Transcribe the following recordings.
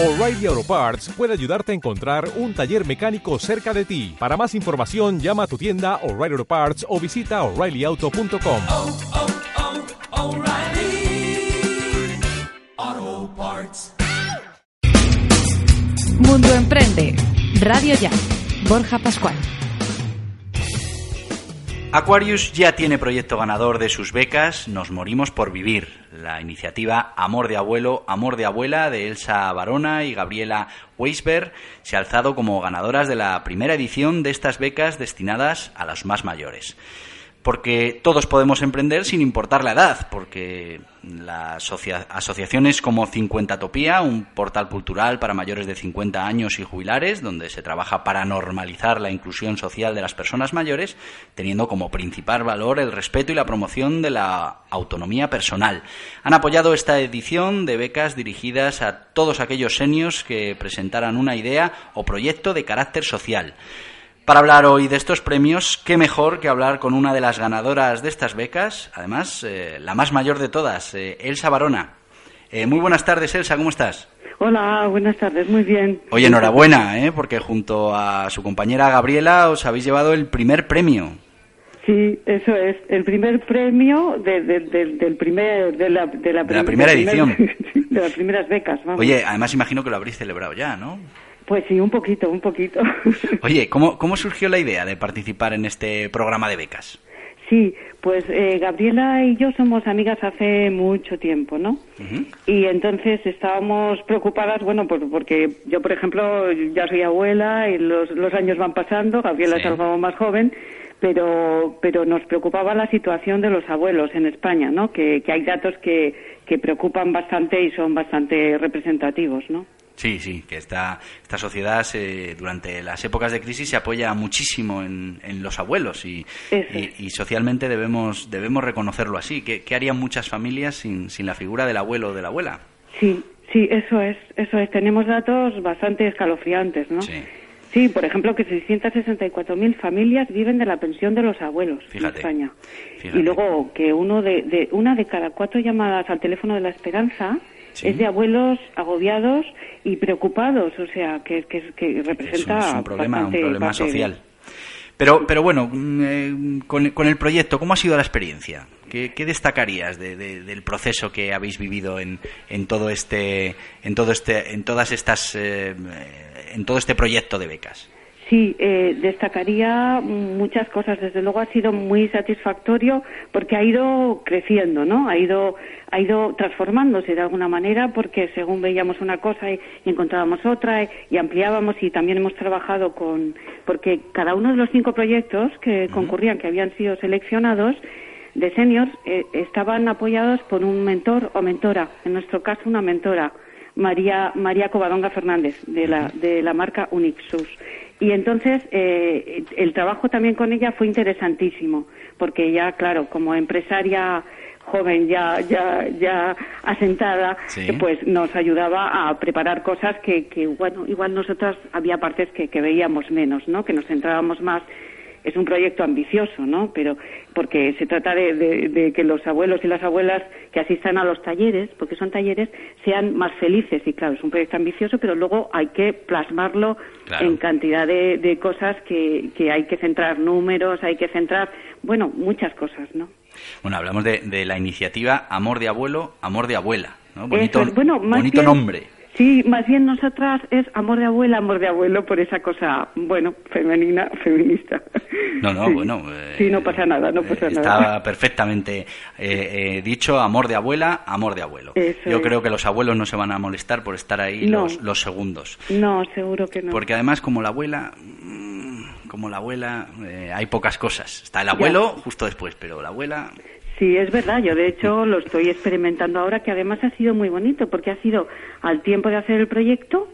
O'Reilly Auto Parts puede ayudarte a encontrar un taller mecánico cerca de ti. Para más información, llama a tu tienda O'Reilly Auto Parts o visita oreillyauto.com. oh, oh, Parts. Mundo Emprende, Radio Ya, Borja Pascual. Aquarius ya tiene proyecto ganador de sus becas Nos Morimos por Vivir, la iniciativa Amor de Abuelo, Amor de Abuela de Elsa Barona y Gabriela Weisberg se ha alzado como ganadoras de la primera edición de estas becas destinadas a los más mayores. Porque todos podemos emprender sin importar la edad, porque las asocia- asociaciones como Cincuentatopía, un portal cultural para mayores de 50 años y jubilares, donde se trabaja para normalizar la inclusión social de las personas mayores, teniendo como principal valor el respeto y la promoción de la autonomía personal. Han apoyado esta edición de becas dirigidas a todos aquellos seniors que presentaran una idea o proyecto de carácter social. Para hablar hoy de estos premios, qué mejor que hablar con una de las ganadoras de estas becas, además eh, la más mayor de todas, eh, Elsa Barona. Eh, muy buenas tardes, Elsa, ¿cómo estás? Hola, buenas tardes, muy bien. Oye, enhorabuena, ¿eh? porque junto a su compañera Gabriela os habéis llevado el primer premio. Sí, eso es, el primer premio de, de- de- del primer, de la, de la, De la prim- primera primer- edición. de las primeras becas, vamos. Oye, además imagino que lo habréis celebrado ya, ¿no? Pues sí, un poquito, un poquito. Oye, ¿cómo, cómo surgió la idea de participar en este programa de becas? Sí, pues eh, Gabriela y yo somos amigas hace mucho tiempo, ¿no? Y entonces estábamos preocupadas, bueno, por- porque yo, por ejemplo, ya soy abuela y los, los años van pasando, Gabriela Sí. es algo más joven, pero, pero nos preocupaba la situación de los abuelos en España, ¿no? Que, que hay datos que, que preocupan bastante y son bastante representativos, ¿no? Sí, sí, que esta, esta sociedad se- durante las épocas de crisis se apoya muchísimo en, en los abuelos y, y- y socialmente debemos, debemos reconocerlo así. ¿Qué, qué harían muchas familias sin, sin la figura del abuelo o de la abuela? Sí, sí, eso es, eso es. Tenemos datos bastante escalofriantes, ¿no? Sí. Sí, por ejemplo, que 664.000 familias viven de la pensión de los abuelos Fíjate, en España. fíjate. Y luego que uno de, de- una de cada cuatro llamadas al teléfono de la esperanza Sí. es de abuelos agobiados y preocupados, o sea, que, que, que Es representa un, es un problema, un problema social. Pero, pero bueno, mm, eh, con, con el proyecto, ¿cómo ha sido la experiencia? ¿Qué, qué destacarías de- de- del proceso que habéis vivido en, en todo este, en todo este, en todas estas, eh, en todo este proyecto de becas? Sí, eh, destacaría muchas cosas. Desde luego ha sido muy satisfactorio porque ha ido creciendo, ¿no? Ha ido, ha ido transformándose de alguna manera porque según veíamos una cosa y, encontrábamos otra y, y ampliábamos y también hemos trabajado con, porque cada uno de los cinco proyectos que concurrían, que habían sido seleccionados, de seniors, eh, estaban apoyados por un mentor o mentora. En nuestro caso, una mentora. María, María Covadonga Fernández, de la, de la marca Unixus. Y entonces eh, el trabajo también con ella fue interesantísimo, porque ella, claro, como empresaria joven ya ya ya asentada Sí. pues nos ayudaba a preparar cosas que, que bueno igual nosotras había partes que, que veíamos menos no que nos centrábamos más es un proyecto ambicioso, ¿no? Pero porque se trata de, de- de que los abuelos y las abuelas que asistan a los talleres, porque son talleres, sean más felices. Y claro, es un proyecto ambicioso, pero luego hay que plasmarlo Claro. en cantidad de, de cosas que, que hay que centrar números, hay que centrar, bueno, muchas cosas, ¿no? Bueno, hablamos de, de la iniciativa Amor de Abuelo, Amor de Abuela. ¿no? Bonito, es. bueno, más bonito bien- nombre. Sí, más bien nosotras es amor de abuela, amor de abuelo, por esa cosa, bueno, femenina, feminista. No, no, Sí. bueno. eh, Sí, no pasa nada, no eh, pasa Está nada. perfectamente eh, eh, dicho, amor de abuela, amor de abuelo. Eso Yo es. creo que los abuelos no se van a molestar por estar ahí No. los, los segundos. No, seguro que no. Porque además, como la abuela, mm, como la abuela, eh, hay pocas cosas. Está el abuelo justo después, pero la abuela. Sí, es verdad. Yo, de hecho, lo estoy experimentando ahora, que además ha sido muy bonito, porque ha sido al tiempo de hacer el proyecto.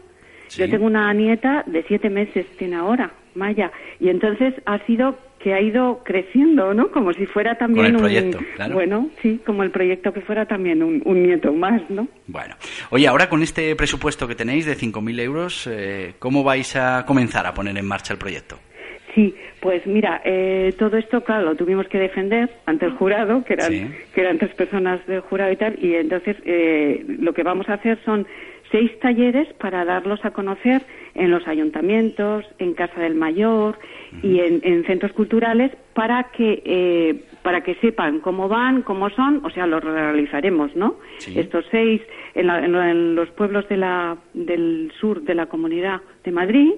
Sí. Yo tengo una nieta de siete meses, tiene ahora, Maya, y entonces ha sido que ha ido creciendo, ¿no? Como si fuera también el un... proyecto, claro. Bueno, sí, como el proyecto que fuera también un, un nieto más, ¿no? Bueno, oye, ahora con este presupuesto que tenéis de 5.000 euros, eh, ¿cómo vais a comenzar a poner en marcha el proyecto? Sí, pues mira, eh, todo esto, claro, lo tuvimos que defender ante el jurado, que eran, Sí. que eran tres personas del jurado y tal, y entonces eh, lo que vamos a hacer son seis talleres para darlos a conocer en los ayuntamientos, en Casa del Mayor y en, en centros culturales para que eh, para que sepan cómo van, cómo son, o sea, los realizaremos, ¿no? Sí. Estos seis en, la- en lo- en los pueblos de la, del sur de la Comunidad de Madrid.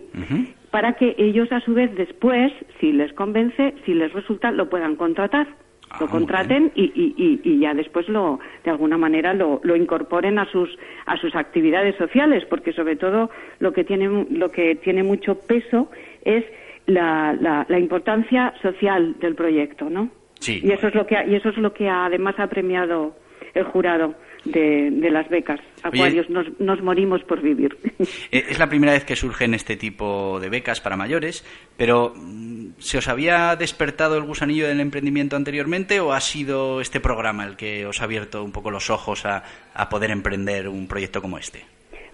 Para que ellos a su vez después, si les convence, si les resulta, lo puedan contratar. Ah, lo muy contraten y, y, y, ya después lo de alguna manera lo, lo incorporen a sus a sus actividades sociales porque sobre todo lo que tiene lo que tiene mucho peso es la, la, la importancia social del proyecto no Sí, y eso es lo que ha- y eso es lo que además ha premiado el jurado de, de las becas Acuarios nos, nos morimos por vivir Eh, Es la primera vez que surgen este tipo de becas para mayores, pero mm, ¿se os había despertado el gusanillo del emprendimiento anteriormente o ha sido este programa el que os ha abierto un poco los ojos a, a poder emprender un proyecto como este?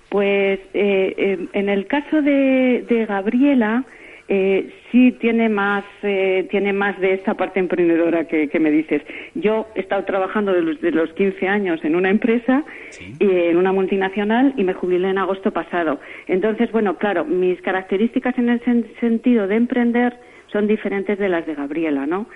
Pues eh, eh, en el caso de, de Gabriela eh, sí tiene más eh, tiene más de esta parte emprendedora que, que me dices. Yo he estado trabajando desde los 15 años en una empresa Sí. y en una multinacional y me jubilé en agosto pasado. Entonces, bueno, claro, mis características en el sen- sentido de emprender son diferentes de las de Gabriela, ¿no?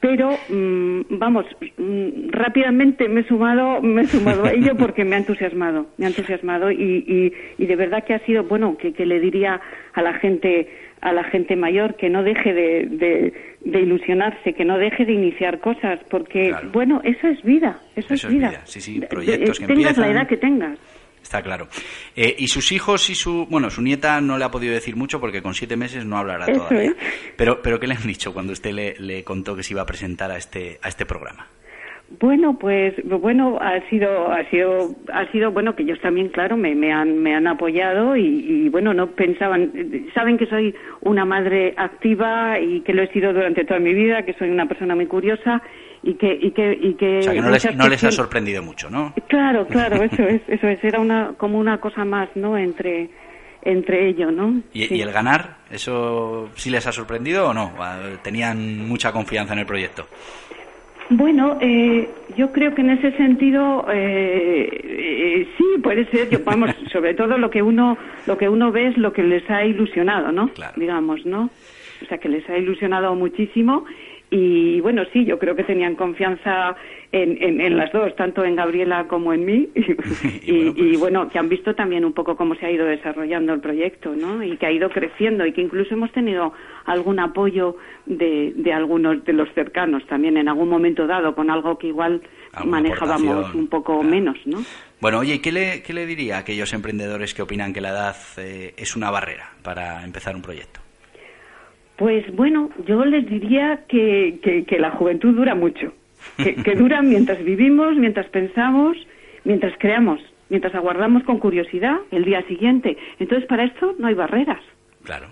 Pero, mm, vamos, mm, rápidamente me he sumado, me he sumado a ello porque me ha entusiasmado, me ha entusiasmado y, y, y de verdad que ha sido, bueno, que, que le diría a la gente, a la gente mayor que no deje de, de, de ilusionarse, que no deje de iniciar cosas, porque, Claro. bueno, eso es vida, eso, Eso es vida. vida, sí, sí, De- proyectos de- que tengas la edad que tengas. Está claro. Eh, y sus hijos y su... Bueno, su nieta no le ha podido decir mucho porque con siete meses no hablará todavía. Pero, pero ¿qué le han dicho cuando usted le, le contó que se iba a presentar a este, a este programa? Bueno, pues bueno, ha sido, ha sido, ha sido bueno que ellos también, claro, me, me han, me han apoyado y, y, bueno, no pensaban, saben que soy una madre activa y que lo he sido durante toda mi vida, que soy una persona muy curiosa y que, y que, y que. O sea, que no les, no les ha sorprendido mucho, ¿no? Claro, claro, eso es, eso es, era una, como una cosa más, ¿no? Entre, entre ellos, ¿no? ¿Y, Sí. y el ganar, eso sí les ha sorprendido o no? Ah, ¿Tenían mucha confianza en el proyecto? Bueno, eh, yo creo que en ese sentido eh, eh, sí puede ser. Yo, vamos, sobre todo lo que uno lo que uno ve es lo que les ha ilusionado, ¿no? Claro. Digamos, ¿no? O sea, que les ha ilusionado muchísimo y bueno, sí, yo creo que tenían confianza en, en, en las dos, tanto en Gabriela como en mí y, Y bueno, y, pues- bueno, que han visto también un poco cómo se ha ido desarrollando el proyecto, ¿no? Y que ha ido creciendo y que incluso hemos tenido algún apoyo de, de algunos de los cercanos también en algún momento dado con algo que igual manejábamos aportación, un poco claro. menos, ¿no? Bueno, oye, ¿y qué le, qué le diría a aquellos emprendedores que opinan que la edad eh, es una barrera para empezar un proyecto? Pues bueno, yo les diría que, que, que la juventud dura mucho, que, que dura mientras vivimos, mientras pensamos, mientras creamos, mientras aguardamos con curiosidad el día siguiente. Entonces, para esto no hay barreras. Claro.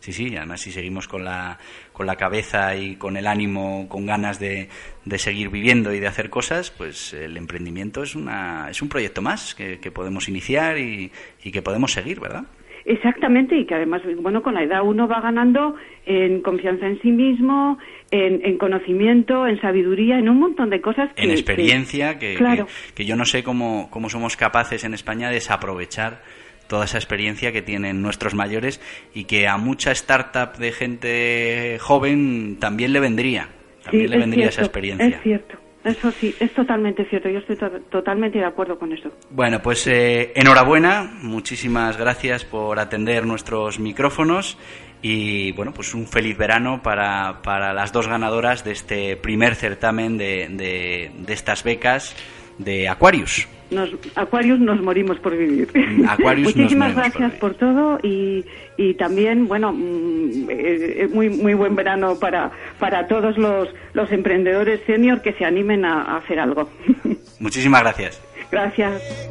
Sí, sí, además si seguimos con la, con la cabeza y con el ánimo, con ganas de, de seguir viviendo y de hacer cosas, pues el emprendimiento es, una, es un proyecto más que, podemos iniciar y, y que podemos seguir, ¿verdad? Exactamente, y que además, bueno, con la edad uno va ganando en confianza en sí mismo, en, en conocimiento, en sabiduría, en un montón de cosas. Que, en experiencia, que, claro. que, que yo no sé cómo, cómo somos capaces en España de desaprovechar toda esa experiencia que tienen nuestros mayores y que a mucha startup de gente joven también le vendría. También Sí, le es vendría cierto, esa experiencia. Es cierto, eso sí, es totalmente cierto. Yo estoy to- totalmente de acuerdo con eso. Bueno, pues eh, enhorabuena, muchísimas gracias por atender nuestros micrófonos y bueno, pues un feliz verano para, para las dos ganadoras de este primer certamen de, de estas becas de Aquarius. Nos, Aquarius nos morimos por vivir. Aquarius nos Muchísimas por gracias por, todo y, y también, bueno, mm, eh, eh, muy muy buen verano para, para todos los, los emprendedores senior que se animen a, a hacer algo. Muchísimas gracias. gracias.